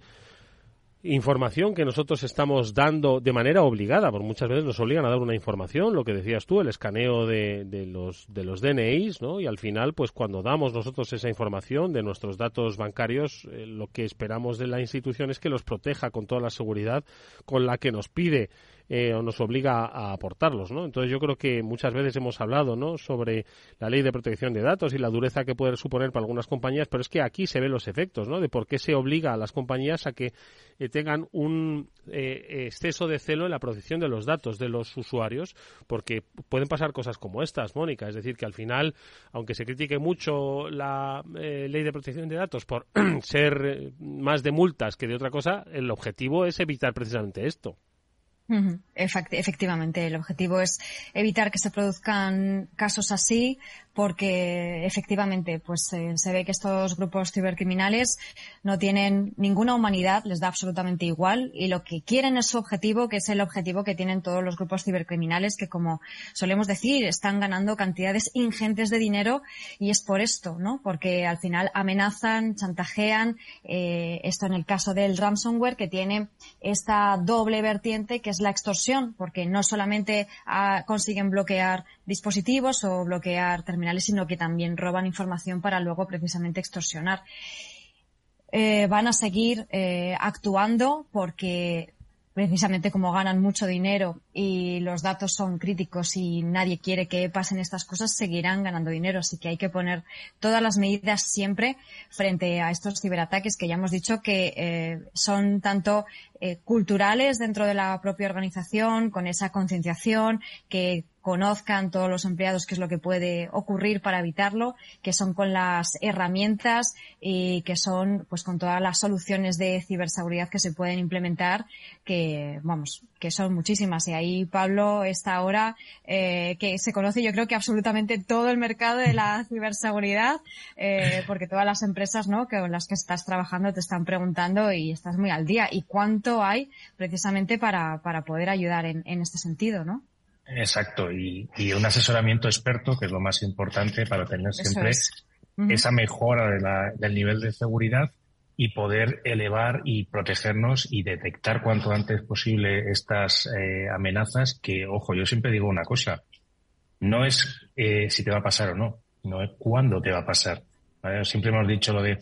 Speaker 3: información que nosotros estamos dando de manera obligada, porque muchas veces nos obligan a dar una información, lo que decías tú, el escaneo de, de, los, de los DNIs, ¿no? Y al final, pues cuando damos nosotros esa información de nuestros datos bancarios, eh, lo que esperamos de la institución es que los proteja con toda la seguridad con la que nos pide eh, o nos obliga a aportarlos, ¿no? Entonces yo creo que muchas veces hemos hablado, ¿no? Sobre la ley de protección de datos y la dureza que puede suponer para algunas compañías, pero es que aquí se ven los efectos, ¿no? De por qué se obliga a las compañías a que eh, tengan un eh, exceso de celo en la protección de los datos de los usuarios, porque pueden pasar cosas como estas, Mónica, es decir, que al final, aunque se critique mucho la ley de protección de datos por ser más de multas que de otra cosa, el objetivo es evitar precisamente esto
Speaker 5: efectivamente, el objetivo es evitar que se produzcan casos así, porque efectivamente pues eh, se ve que estos grupos cibercriminales no tienen ninguna humanidad, les da absolutamente igual y lo que quieren es su objetivo, que es el objetivo que tienen todos los grupos cibercriminales que como solemos decir están ganando cantidades ingentes de dinero y es por esto, ¿no? Porque al final amenazan, chantajean, eh, esto en el caso del ransomware que tiene esta doble vertiente que es la extorsión, porque no solamente ah, consiguen bloquear dispositivos o bloquear terminales, sino que también roban información para luego precisamente extorsionar. Eh, van a seguir eh, actuando porque precisamente como ganan mucho dinero y los datos son críticos y nadie quiere que pasen estas cosas, seguirán ganando dinero. Así que hay que poner todas las medidas siempre frente a estos ciberataques que ya hemos dicho que eh, son tanto eh, culturales dentro de la propia organización, con esa concienciación, que conozcan todos los empleados qué es lo que puede ocurrir para evitarlo, que son con las herramientas y que son pues con todas las soluciones de ciberseguridad que se pueden implementar, que vamos, que son muchísimas. Y ahí Pablo está ahora eh, que se conoce yo creo que absolutamente todo el mercado de la ciberseguridad, eh, porque todas las empresas ¿no? con las que estás trabajando te están preguntando y estás muy al día. ¿Y cuánto hay precisamente para, para poder ayudar en, en este sentido, no?
Speaker 4: Exacto, y, y, un asesoramiento experto, que es lo más importante para tener siempre esa mejora de la, del nivel de seguridad y poder elevar y protegernos y detectar cuanto antes posible estas eh, amenazas que, ojo, yo siempre digo una cosa, no es eh, si te va a pasar o no, no es cuándo te va a pasar. Siempre hemos dicho lo de,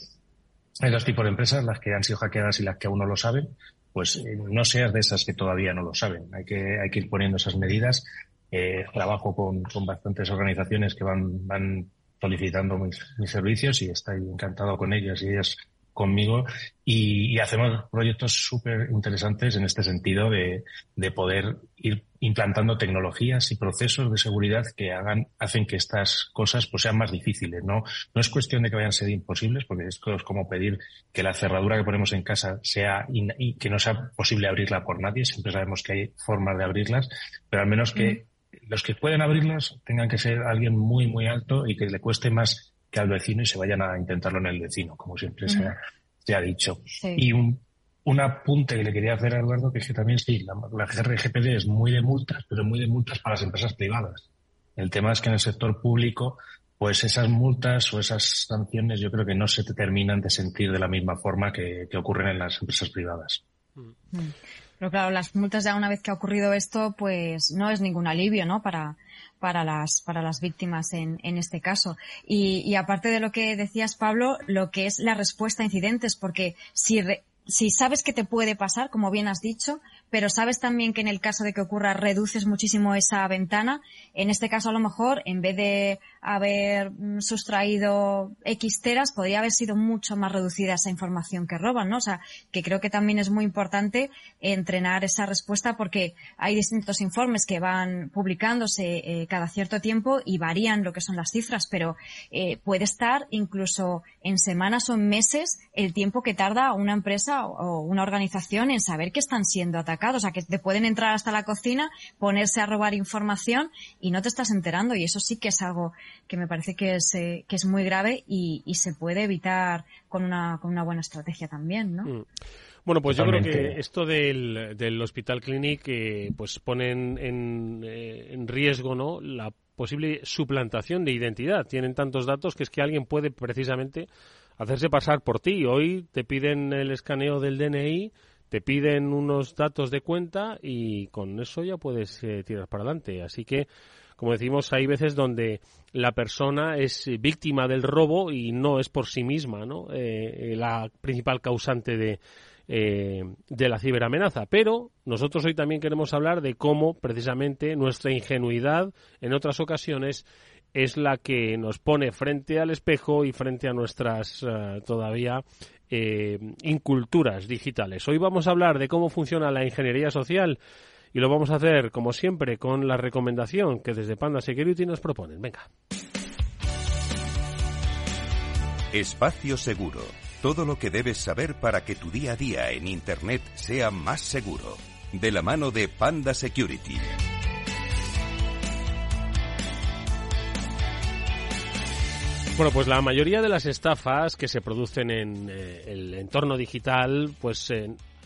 Speaker 4: hay dos tipos de empresas, las que han sido hackeadas y las que aún no lo saben, pues no seas de esas que todavía no lo saben. Hay que, hay que ir poniendo esas medidas. Eh, trabajo con, con, bastantes organizaciones que van, van solicitando mis, mis, servicios y estoy encantado con ellas y ellas conmigo y, hacemos proyectos súper interesantes en este sentido de, de, poder ir implantando tecnologías y procesos de seguridad que hagan, hacen que estas cosas pues, sean más difíciles. ¿no? no es cuestión de que vayan a ser imposibles, porque esto es como pedir que la cerradura que ponemos en casa sea y que no sea posible abrirla por nadie. Siempre sabemos que hay formas de abrirlas, pero al menos que los que pueden abrirlas tengan que ser alguien muy, muy alto y que le cueste más que al vecino y se vayan a intentarlo en el vecino, como siempre se, ha, dicho. Y un, un apunte que le quería hacer a Eduardo, que es que también sí, la, la GRGPD es muy de multas, pero muy de multas para las empresas privadas. El tema es que en el sector público, pues esas multas o esas sanciones yo creo que no se terminan de sentir de la misma forma que, ocurren en las empresas privadas.
Speaker 5: Mm. Pero claro, las multas ya una vez que ha ocurrido esto, pues no es ningún alivio, ¿no? Para, para las, para las víctimas en, en este caso. Y, y aparte de lo que decías, Pablo, lo que es la respuesta a incidentes, porque si, si sabes que te puede pasar, como bien has dicho, pero sabes también que en el caso de que ocurra reduces muchísimo esa ventana. En este caso, a lo mejor, en vez de haber mm, sustraído X teras, podría haber sido mucho más reducida esa información que roban, ¿no? O sea, que creo que también es muy importante entrenar esa respuesta porque hay distintos informes que van publicándose eh, cada cierto tiempo y varían lo que son las cifras, pero eh, puede estar incluso en semanas o en meses el tiempo que tarda una empresa o una organización en saber que están siendo o sea, que te pueden entrar hasta la cocina, ponerse a robar información y no te estás enterando. Y eso sí que es algo que me parece que es, eh, que es muy grave y, se puede evitar con una, con una buena estrategia también, ¿no?
Speaker 3: Mm. Bueno, pues yo creo que esto del, del Hospital Clinic eh, pues pone en, eh, en, riesgo ¿no? la posible suplantación de identidad. Tienen tantos datos que es que alguien puede precisamente hacerse pasar por ti. Hoy te piden el escaneo del DNI te piden unos datos de cuenta y con eso ya puedes eh, tirar para adelante. Así que, como decimos, hay veces donde la persona es víctima del robo y no es por sí misma ¿no? Eh, la principal causante de, eh, de la ciberamenaza. Pero nosotros hoy también queremos hablar de cómo precisamente nuestra ingenuidad en otras ocasiones es la que nos pone frente al espejo y frente a nuestras todavía eh, inculturas digitales. Hoy vamos a hablar de cómo funciona la ingeniería social y lo vamos a hacer, como siempre, con la recomendación que desde Panda Security nos proponen. Venga.
Speaker 1: Espacio Seguro. Todo lo que debes saber para que tu día a día en Internet sea más seguro. De la mano de Panda Security.
Speaker 3: Bueno, pues la mayoría de las estafas que se producen en eh, el entorno digital, pues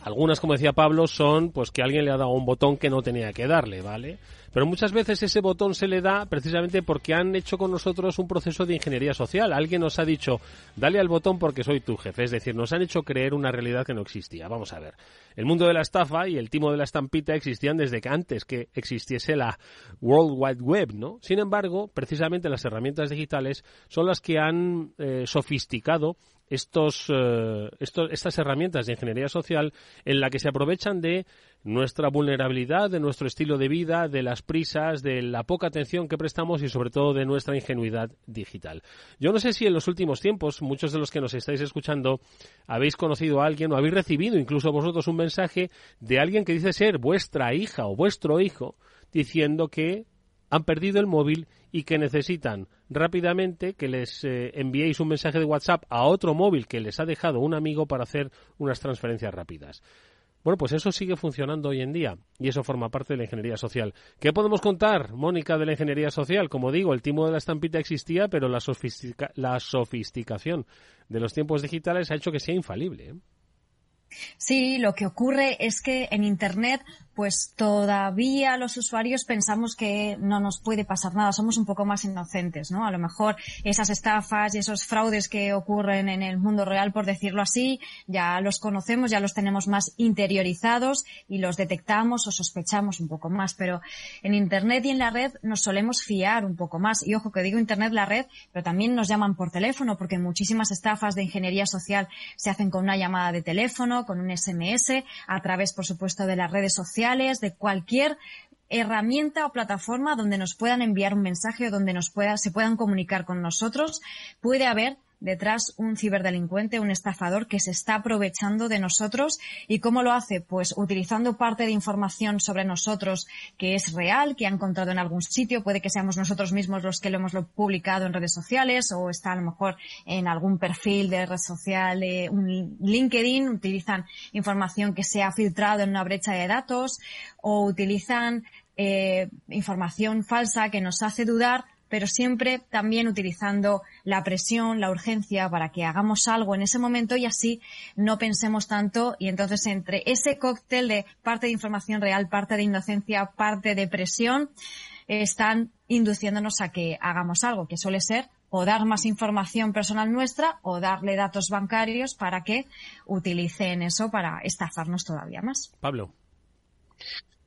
Speaker 3: algunas, como decía Pablo, son pues que alguien le ha dado un botón que no tenía que darle, ¿vale? Pero muchas veces ese botón se le da precisamente porque han hecho con nosotros un proceso de ingeniería social. Alguien nos ha dicho, dale al botón porque soy tu jefe. Es decir, nos han hecho creer una realidad que no existía. Vamos a ver. El mundo de la estafa y el timo de la estampita existían desde que antes que existiese la World Wide Web, ¿no? Sin embargo, precisamente las herramientas digitales son las que han eh, sofisticado estos, eh, estas herramientas de ingeniería social en la que se aprovechan de nuestra vulnerabilidad, de nuestro estilo de vida, de las prisas, de la poca atención que prestamos y sobre todo de nuestra ingenuidad digital. Yo no sé si en los últimos tiempos muchos de los que nos estáis escuchando habéis conocido a alguien o habéis recibido incluso vosotros un mensaje de alguien que dice ser vuestra hija o vuestro hijo diciendo que han perdido el móvil y que necesitan rápidamente que les eh, enviéis un mensaje de WhatsApp a otro móvil que les ha dejado un amigo para hacer unas transferencias rápidas. Bueno, pues eso sigue funcionando hoy en día y eso forma parte de la ingeniería social. ¿Qué podemos contar, Mónica, de la ingeniería social? Como digo, el timo de la estampita existía, pero la, la sofisticación de los tiempos digitales ha hecho que sea infalible. ¿eh?
Speaker 5: Sí, lo que ocurre es que en Internet pues todavía los usuarios pensamos que no nos puede pasar nada, somos un poco más inocentes, ¿no? A lo mejor esas estafas y esos fraudes que ocurren en el mundo real, por decirlo así, ya los conocemos, ya los tenemos más interiorizados y los detectamos o sospechamos un poco más, pero en Internet y en la red nos solemos fiar un poco más. Y ojo que digo Internet, la red, pero también nos llaman por teléfono, porque muchísimas estafas de ingeniería social se hacen con una llamada de teléfono, con un SMS, a través, por supuesto, de las redes sociales de cualquier herramienta o plataforma donde nos puedan enviar un mensaje o donde nos pueda, se puedan comunicar con nosotros, puede haber detrás un ciberdelincuente, un estafador que se está aprovechando de nosotros. ¿Y cómo lo hace? Pues utilizando parte de información sobre nosotros que es real, que ha encontrado en algún sitio. Puede que seamos nosotros mismos los que lo hemos publicado en redes sociales o está a lo mejor en algún perfil de red social, eh, un LinkedIn. Utilizan información que se ha filtrado en una brecha de datos o utilizan eh, información falsa que nos hace dudar pero siempre también utilizando la presión, la urgencia para que hagamos algo en ese momento y así no pensemos tanto y entonces entre ese cóctel de parte de información real, parte de inocencia, parte de presión, están induciéndonos a que hagamos algo, que suele ser o dar más información personal nuestra o darle datos bancarios para que utilicen eso para estafarnos todavía más.
Speaker 3: Pablo.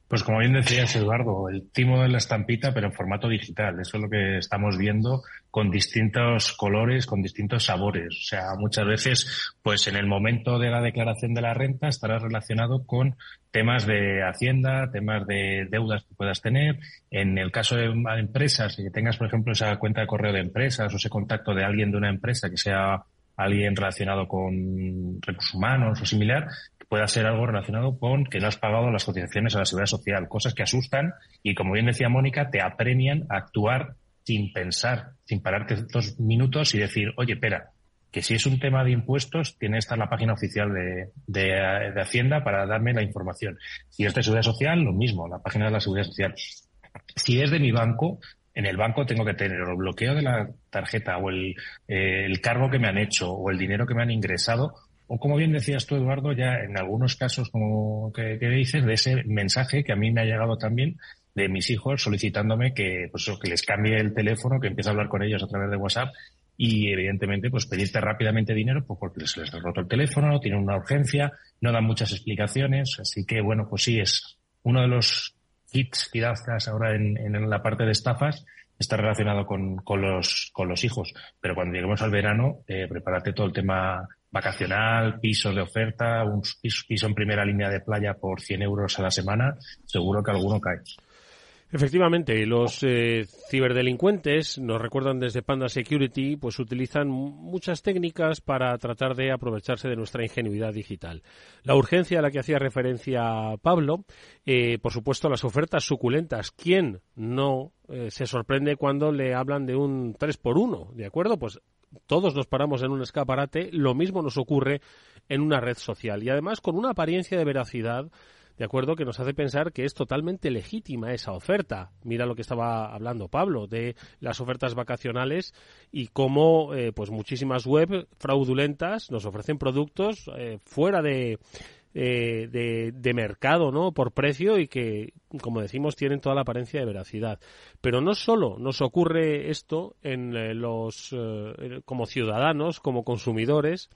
Speaker 4: Pues como bien decías, Eduardo, el timo de la estampita, pero en formato digital. Eso es lo que estamos viendo con distintos colores, con distintos sabores. O sea, muchas veces, pues en el momento de la declaración de la renta estará relacionado con temas de hacienda, temas de deudas que puedas tener. En el caso de empresas, si tengas, por ejemplo, esa cuenta de correo de empresas o ese contacto de alguien de una empresa que sea alguien relacionado con recursos humanos o similar, pueda ser algo relacionado con que no has pagado las cotizaciones a la seguridad social, cosas que asustan y, como bien decía Mónica, te apremian a actuar sin pensar, sin pararte dos minutos y decir, oye, espera, que si es un tema de impuestos, tiene que estar la página oficial de, de, Hacienda para darme la información. Si es de seguridad social, lo mismo, la página de la seguridad social. Si es de mi banco, en el banco tengo que tener el bloqueo de la tarjeta o el, eh, el cargo que me han hecho o el dinero que me han ingresado o como bien decías tú, Eduardo, ya en algunos casos como que, dices, de ese mensaje que a mí me ha llegado también de mis hijos solicitándome que, pues, que les cambie el teléfono, que empiece a hablar con ellos a través de WhatsApp y evidentemente pues pedirte rápidamente dinero pues, porque se les ha roto el teléfono, tienen una urgencia, no dan muchas explicaciones, así que bueno, pues sí es uno de los hits das ahora en, en la parte de estafas está relacionado con, con, los, con los hijos. Pero cuando lleguemos al verano, eh, prepárate todo el tema vacacional, pisos de oferta, un piso, en primera línea de playa por 100 euros a la semana, seguro que alguno cae.
Speaker 3: Efectivamente, los eh, ciberdelincuentes, nos recuerdan desde Panda Security, pues utilizan muchas técnicas para tratar de aprovecharse de nuestra ingenuidad digital. La urgencia a la que hacía referencia Pablo, eh, por supuesto las ofertas suculentas. ¿Quién no eh, se sorprende cuando le hablan de un 3 por 1 ¿De acuerdo? Pues todos nos paramos en un escaparate, lo mismo nos ocurre en una red social y además con una apariencia de veracidad de acuerdo que nos hace pensar que es totalmente legítima esa oferta. Mira lo que estaba hablando Pablo de las ofertas vacacionales y cómo eh, pues muchísimas web fraudulentas nos ofrecen productos eh, fuera de, eh, de, de, mercado, ¿no? Por precio y que, como decimos, tienen toda la apariencia de veracidad. Pero no solo nos ocurre esto en eh, los, eh, como ciudadanos, como consumidores,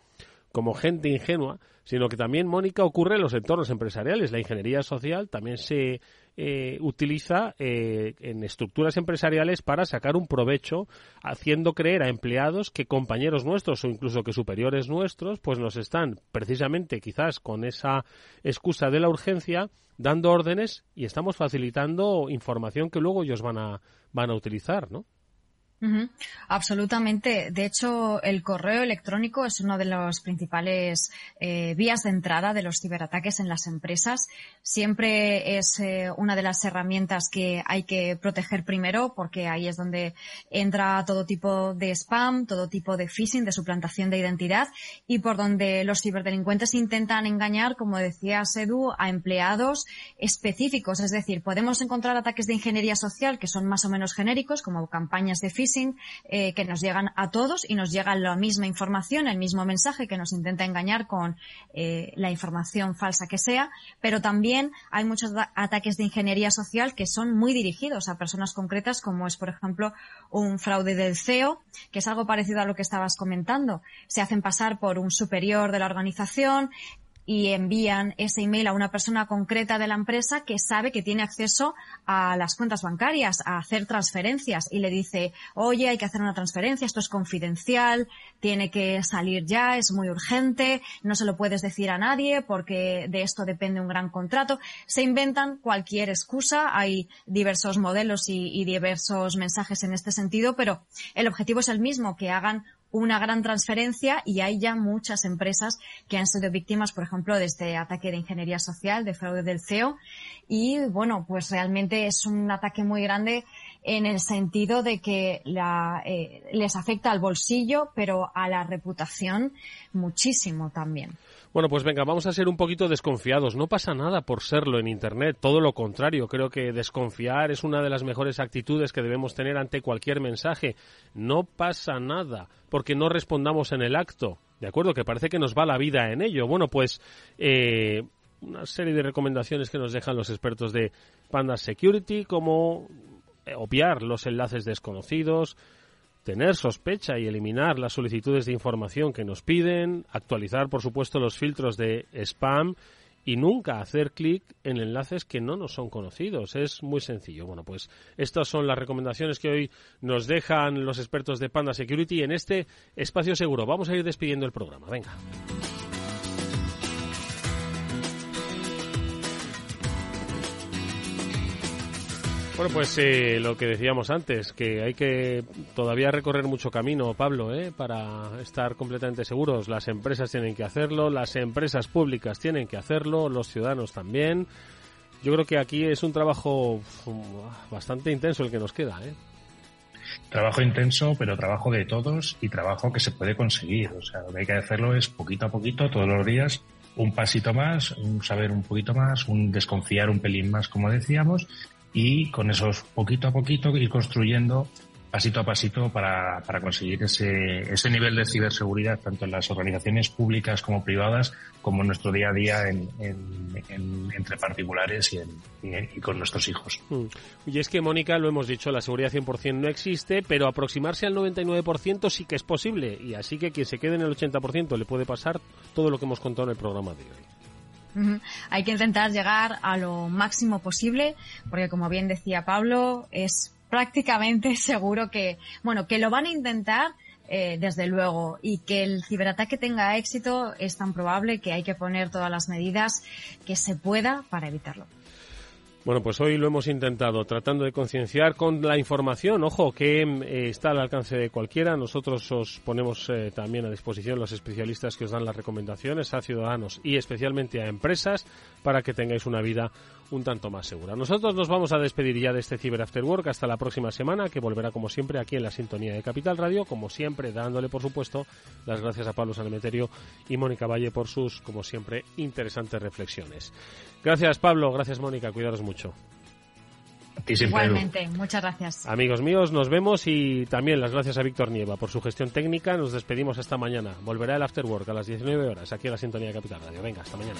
Speaker 3: como gente ingenua, sino que también, Mónica, ocurre en los entornos empresariales. La ingeniería social también se eh, utiliza eh, en estructuras empresariales para sacar un provecho, haciendo creer a empleados que compañeros nuestros o incluso que superiores nuestros, pues nos están precisamente quizás con esa excusa de la urgencia dando órdenes y estamos facilitando información que luego ellos van a, van a utilizar, ¿no?
Speaker 5: Absolutamente. De hecho, el correo electrónico es una de las principales eh, vías de entrada de los ciberataques en las empresas. Siempre es eh, una de las herramientas que hay que proteger primero porque ahí es donde entra todo tipo de spam, todo tipo de phishing, de suplantación de identidad y por donde los ciberdelincuentes intentan engañar, como decía Sedu, a empleados específicos. Es decir, podemos encontrar ataques de ingeniería social que son más o menos genéricos, como campañas de phishing eh, que nos llegan a todos y nos llega la misma información, el mismo mensaje que nos intenta engañar con eh, la información falsa que sea, pero también hay muchos ataques de ingeniería social que son muy dirigidos a personas concretas, como es, por ejemplo, un fraude del CEO, que es algo parecido a lo que estabas comentando. Se hacen pasar por un superior de la organización, y envían ese email a una persona concreta de la empresa que sabe que tiene acceso a las cuentas bancarias, a hacer transferencias y le dice, oye, hay que hacer una transferencia, esto es confidencial, tiene que salir ya, es muy urgente, no se lo puedes decir a nadie porque de esto depende un gran contrato. Se inventan cualquier excusa, hay diversos modelos y, y diversos mensajes en este sentido, pero el objetivo es el mismo, que hagan una gran transferencia y hay ya muchas empresas que han sido víctimas, por ejemplo, de este ataque de ingeniería social, de fraude del CEO. Y bueno, pues realmente es un ataque muy grande en el sentido de que eh, les afecta al bolsillo, pero a la reputación muchísimo también.
Speaker 3: Bueno, pues venga, vamos a ser un poquito desconfiados. No pasa nada por serlo en Internet, todo lo contrario. Creo que desconfiar es una de las mejores actitudes que debemos tener ante cualquier mensaje. No pasa nada porque no respondamos en el acto. ¿De acuerdo? Que parece que nos va la vida en ello. Bueno, pues eh, una serie de recomendaciones que nos dejan los expertos de Panda Security, como eh, obviar los enlaces desconocidos, tener sospecha y eliminar las solicitudes de información que nos piden, actualizar, por supuesto, los filtros de spam y nunca hacer clic en enlaces que no nos son conocidos. Es muy sencillo. Bueno, pues estas son las recomendaciones que hoy nos dejan los expertos de Panda Security en este espacio seguro. Vamos a ir despidiendo el programa. Venga. Bueno, pues eh, lo que decíamos antes, que hay que todavía recorrer mucho camino, Pablo, ¿eh? para estar completamente seguros. Las empresas tienen que hacerlo, las empresas públicas tienen que hacerlo, los ciudadanos también. Yo creo que aquí es un trabajo bastante intenso el que nos queda. ¿eh?
Speaker 4: Trabajo intenso, pero trabajo de todos y trabajo que se puede conseguir. O sea, lo que hay que hacerlo es poquito a poquito, todos los días, un pasito más, un saber un poquito más, un desconfiar un pelín más, como decíamos, y con esos poquito a poquito ir construyendo pasito a pasito para, para conseguir ese, ese nivel de ciberseguridad tanto en las organizaciones públicas como privadas como en nuestro día a día en, entre particulares y, y, con nuestros hijos.
Speaker 3: Mm. Y es que, Mónica, lo hemos dicho, la seguridad 100% no existe, pero aproximarse al 99% sí que es posible. Y así que quien se quede en el 80% le puede pasar todo lo que hemos contado en el programa de hoy.
Speaker 5: Hay que intentar llegar a lo máximo posible, porque como bien decía Pablo, es prácticamente seguro que, bueno, que lo van a intentar, eh, desde luego, y que el ciberataque tenga éxito es tan probable que hay que poner todas las medidas que se pueda para evitarlo.
Speaker 3: Bueno, pues hoy lo hemos intentado, tratando de concienciar con la información, ojo, que eh, está al alcance de cualquiera. Nosotros os ponemos eh, también a disposición los especialistas que os dan las recomendaciones a ciudadanos y especialmente a empresas para que tengáis una vida un tanto más segura. Nosotros nos vamos a despedir ya de este Cyber After Work hasta la próxima semana, que volverá como siempre aquí en la sintonía de Capital Radio, como siempre dándole por supuesto las gracias a Pablo Sanemeterio y Mónica Valle por sus, como siempre, interesantes reflexiones. Gracias Pablo, gracias Mónica, cuidaros mucho.
Speaker 5: Igualmente, muchas gracias.
Speaker 3: Amigos míos, nos vemos y también las gracias a Víctor Nieva por su gestión técnica. Nos despedimos hasta mañana. Volverá el After Work a las 19 horas aquí en la sintonía de Capital Radio. Venga, hasta mañana.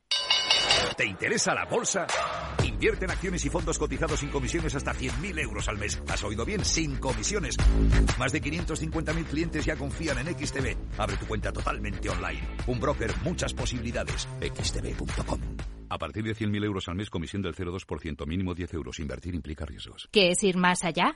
Speaker 9: ¿Te interesa la bolsa? Invierte en acciones y fondos cotizados sin comisiones hasta 100.000 euros al mes. ¿Has oído bien? Sin comisiones. Más de 550.000 clientes ya confían en XTB. Abre tu cuenta totalmente online. Un broker, muchas posibilidades. xtb.com. A partir de 100.000 euros al mes, comisión del 0,2%, mínimo 10 euros. Invertir implica riesgos.
Speaker 10: ¿Qué es ir más allá?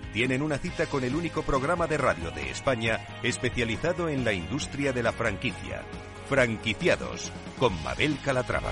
Speaker 1: tienen una cita con el único programa de radio de España especializado en la industria de la franquicia. Franquiciados con Mabel Calatrava.